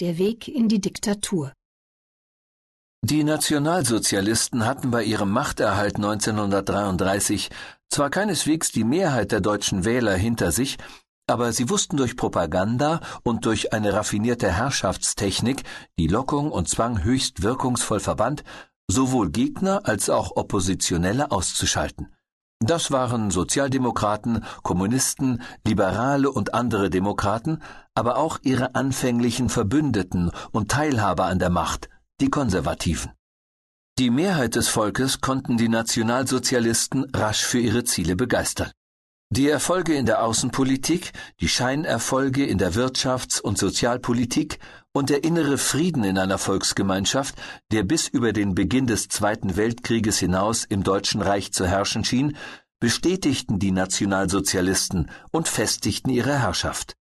Der Weg in die Diktatur. Die Nationalsozialisten hatten bei ihrem Machterhalt 1933 zwar keineswegs die Mehrheit der deutschen Wähler hinter sich, aber sie wussten durch Propaganda und durch eine raffinierte Herrschaftstechnik, die Lockung und Zwang höchst wirkungsvoll verband, sowohl Gegner als auch Oppositionelle auszuschalten. Das waren Sozialdemokraten, Kommunisten, Liberale und andere Demokraten, aber auch ihre anfänglichen Verbündeten und Teilhaber an der Macht, die Konservativen. Die Mehrheit des Volkes konnten die Nationalsozialisten rasch für ihre Ziele begeistern. Die Erfolge in der Außenpolitik, die Scheinerfolge in der Wirtschafts- und Sozialpolitik und der innere Frieden in einer Volksgemeinschaft, der bis über den Beginn des Zweiten Weltkrieges hinaus im Deutschen Reich zu herrschen schien, bestätigten die Nationalsozialisten und festigten ihre Herrschaft.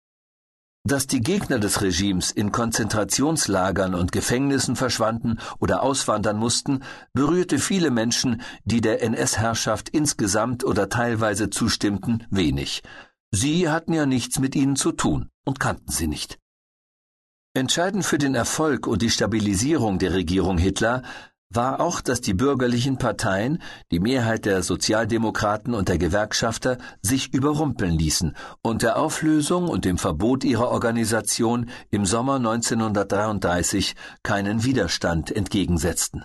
Dass die Gegner des Regimes in Konzentrationslagern und Gefängnissen verschwanden oder auswandern mussten, berührte viele Menschen, die der NS-Herrschaft insgesamt oder teilweise zustimmten, wenig. Sie hatten ja nichts mit ihnen zu tun und kannten sie nicht. Entscheidend für den Erfolg und die Stabilisierung der Regierung Hitler war auch, dass die bürgerlichen Parteien, die Mehrheit der Sozialdemokraten und der Gewerkschafter, sich überrumpeln ließen und der Auflösung und dem Verbot ihrer Organisation im Sommer 1933 keinen Widerstand entgegensetzten.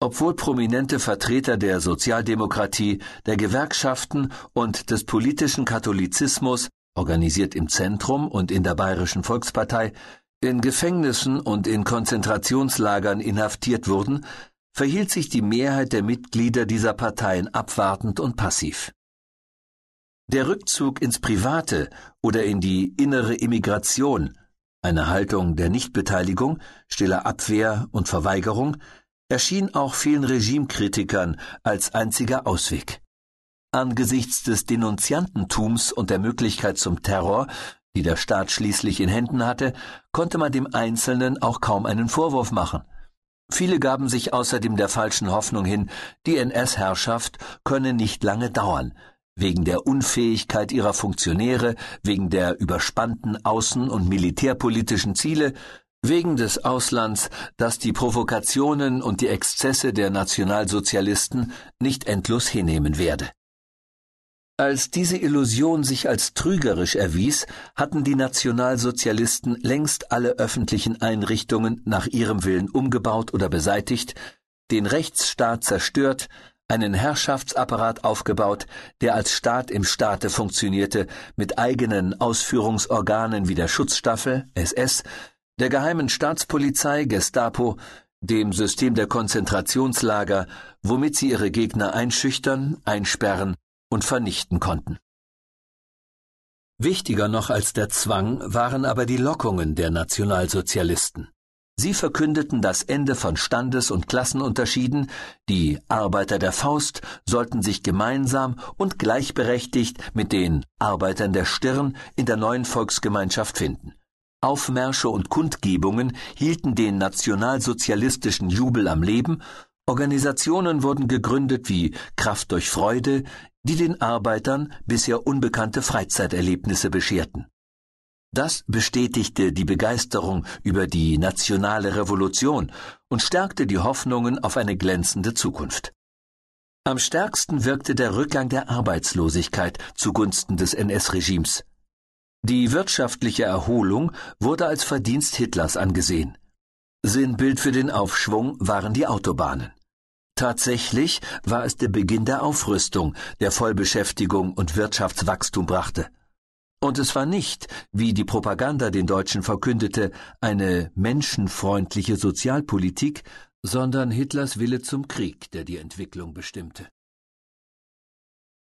Obwohl prominente Vertreter der Sozialdemokratie, der Gewerkschaften und des politischen Katholizismus, organisiert im Zentrum und in der Bayerischen Volkspartei, in Gefängnissen und in Konzentrationslagern inhaftiert wurden, verhielt sich die Mehrheit der Mitglieder dieser Parteien abwartend und passiv. Der Rückzug ins Private oder in die innere Immigration, eine Haltung der Nichtbeteiligung, stiller Abwehr und Verweigerung, erschien auch vielen Regimekritikern als einziger Ausweg. Angesichts des Denunziantentums und der Möglichkeit zum Terror die der Staat schließlich in Händen hatte, konnte man dem Einzelnen auch kaum einen Vorwurf machen. Viele gaben sich außerdem der falschen Hoffnung hin, die NS-Herrschaft könne nicht lange dauern, wegen der Unfähigkeit ihrer Funktionäre, wegen der überspannten außen- und militärpolitischen Ziele, wegen des Auslands, das die Provokationen und die Exzesse der Nationalsozialisten nicht endlos hinnehmen werde. Als diese Illusion sich als trügerisch erwies, hatten die Nationalsozialisten längst alle öffentlichen Einrichtungen nach ihrem Willen umgebaut oder beseitigt, den Rechtsstaat zerstört, einen Herrschaftsapparat aufgebaut, der als Staat im Staate funktionierte, mit eigenen Ausführungsorganen wie der Schutzstaffel, SS, der geheimen Staatspolizei, Gestapo, dem System der Konzentrationslager, womit sie ihre Gegner einschüchtern, einsperren und vernichten konnten. Wichtiger noch als der Zwang waren aber die Lockungen der Nationalsozialisten. Sie verkündeten das Ende von Standes- und Klassenunterschieden, die Arbeiter der Faust sollten sich gemeinsam und gleichberechtigt mit den Arbeitern der Stirn in der neuen Volksgemeinschaft finden. Aufmärsche und Kundgebungen hielten den nationalsozialistischen Jubel am Leben Organisationen wurden gegründet wie Kraft durch Freude, die den Arbeitern bisher unbekannte Freizeiterlebnisse bescherten. Das bestätigte die Begeisterung über die nationale Revolution und stärkte die Hoffnungen auf eine glänzende Zukunft. Am stärksten wirkte der Rückgang der Arbeitslosigkeit zugunsten des NS-Regimes. Die wirtschaftliche Erholung wurde als Verdienst Hitlers angesehen. Sinnbild für den Aufschwung waren die Autobahnen. Tatsächlich war es der Beginn der Aufrüstung, der Vollbeschäftigung und Wirtschaftswachstum brachte. Und es war nicht, wie die Propaganda den Deutschen verkündete, eine menschenfreundliche Sozialpolitik, sondern Hitlers Wille zum Krieg, der die Entwicklung bestimmte.